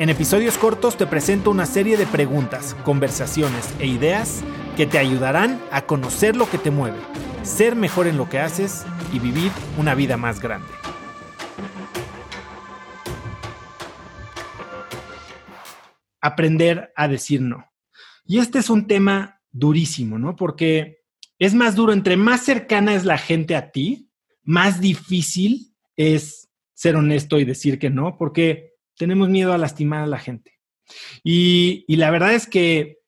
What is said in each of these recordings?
En episodios cortos te presento una serie de preguntas, conversaciones e ideas que te ayudarán a conocer lo que te mueve, ser mejor en lo que haces y vivir una vida más grande. Aprender a decir no. Y este es un tema durísimo, ¿no? Porque es más duro, entre más cercana es la gente a ti, más difícil es ser honesto y decir que no, porque tenemos miedo a lastimar a la gente. Y, la verdad es que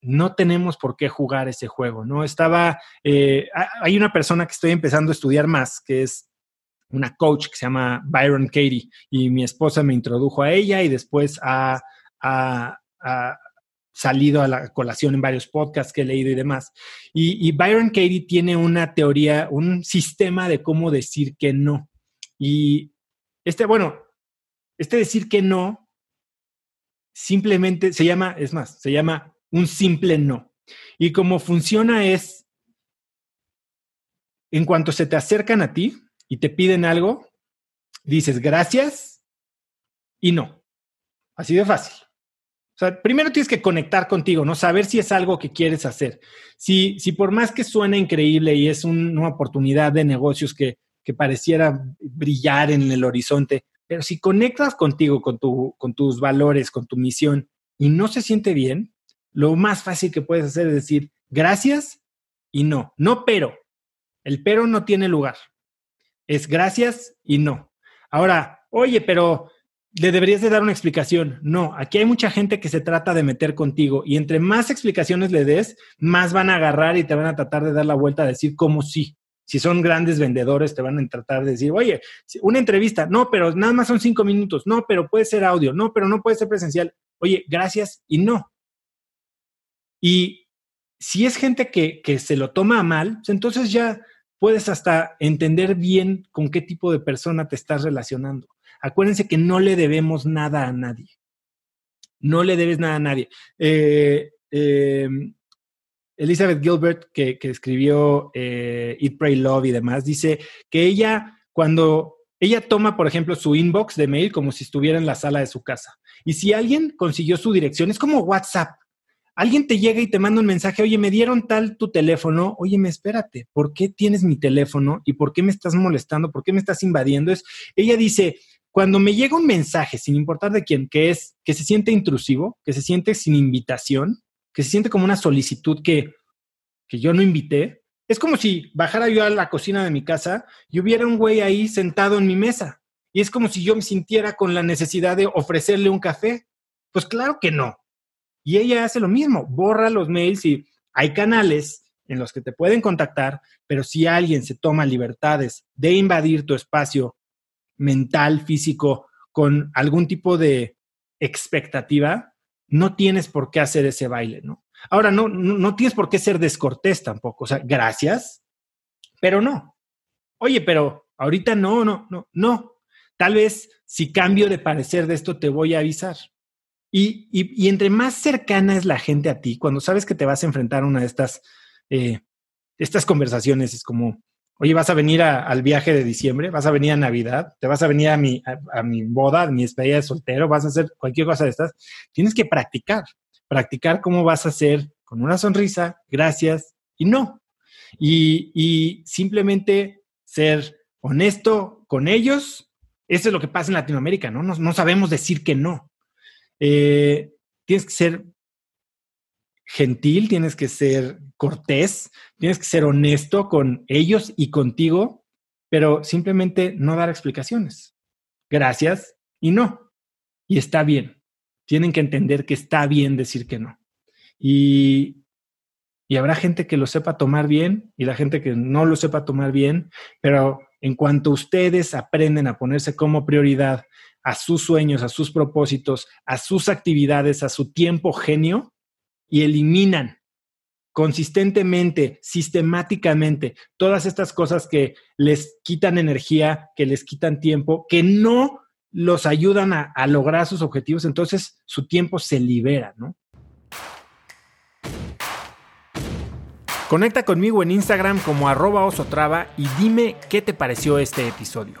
no tenemos por qué jugar ese juego, ¿no? Estaba, eh, hay una persona que estoy empezando a estudiar más, que es una coach que se llama Byron Katie, y mi esposa me introdujo a ella y después ha, salido a la colación en varios podcasts que he leído y demás. Y, y, Byron Katie tiene una teoría, un sistema de cómo decir que no. Y este, bueno, este decir que no simplemente se llama, es más, se llama un simple no. Y cómo funciona es, en cuanto se te acercan a ti y te piden algo, dices gracias y no. Así de fácil. O sea, primero tienes que conectar contigo, ¿no? Saber si es algo que quieres hacer. Si, si por más que suene increíble y es una oportunidad de negocios que, que pareciera brillar en el horizonte, pero si conectas contigo, con, tu, con tus valores, con tu misión y no se siente bien, lo más fácil que puedes hacer es decir gracias y no. No pero. El pero no tiene lugar. Es gracias y no. Ahora, oye, pero le deberías de dar una explicación. No, aquí hay mucha gente que se trata de meter contigo y entre más explicaciones le des, más van a agarrar y te van a tratar de dar la vuelta a decir cómo sí. Si son grandes vendedores, te van a tratar de decir, oye, una entrevista, no, pero nada más son cinco minutos, no, pero puede ser audio, no, pero no puede ser presencial. Oye, gracias y no. Y si es gente que, se lo toma mal, pues entonces ya puedes hasta entender bien con qué tipo de persona te estás relacionando. Acuérdense que no le debemos nada a nadie. No le debes nada a nadie. Eh, em, Elizabeth Gilbert, que, escribió eh, Eat, Pray, Love y demás, dice que ella, cuando ella toma, por ejemplo, su inbox de mail como si estuviera en la sala de su casa. Y si alguien consiguió su dirección, es como WhatsApp. Alguien te llega y te manda un mensaje, oye, me dieron tal tu teléfono, oye, me espérate, ¿por qué tienes mi teléfono y por qué me estás molestando? ¿Por qué me estás invadiendo? Es, ella dice, cuando me llega un mensaje, sin importar de quién, que es que se siente intrusivo, que se siente sin invitación, que se siente como una solicitud que, que yo no invité, es como si bajara yo a la cocina de mi casa y hubiera un güey ahí sentado en mi mesa. Y es como si yo me sintiera con la necesidad de ofrecerle un café. Pues claro que no. Y ella hace lo mismo, borra los mails y hay canales en los que te pueden contactar, pero si alguien se toma libertades de invadir tu espacio mental, físico, con algún tipo de expectativa, no tienes por qué hacer ese baile, ¿no? Ahora, no, no, tienes por qué ser descortés tampoco, o sea, gracias, pero no. Oye, pero ahorita no, no, no, no. Tal vez si cambio de parecer de esto te voy a avisar. Y, entre más cercana es la gente a ti, cuando sabes que te vas a enfrentar a una de estas, eh, estas conversaciones, es como, oye, vas a venir al viaje de diciembre, vas a venir a Navidad, te vas a venir a mi, a, mi boda, a mi despedida de soltero, vas a hacer cualquier cosa de estas, tienes que practicar, practicar cómo vas a hacer con una sonrisa, gracias y no. Y, simplemente ser honesto con ellos. Eso es lo que pasa en Latinoamérica, ¿no? no sabemos decir que no. Eh, tienes que ser gentil, tienes que ser cortés, tienes que ser honesto con ellos y contigo, pero simplemente no dar explicaciones. Gracias y no. Y está bien. Tienen que entender que está bien decir que no. Y, y habrá gente que lo sepa tomar bien y la gente que no lo sepa tomar bien, pero en cuanto ustedes aprenden a ponerse como prioridad a sus sueños, a sus propósitos, a sus actividades, a su tiempo genio y eliminan consistentemente, sistemáticamente, todas estas cosas que les quitan energía, que les quitan tiempo, que no los ayudan a, lograr sus objetivos, entonces su tiempo se libera, ¿no? Conecta conmigo en Instagram como arroba osotrava y dime qué te pareció este episodio.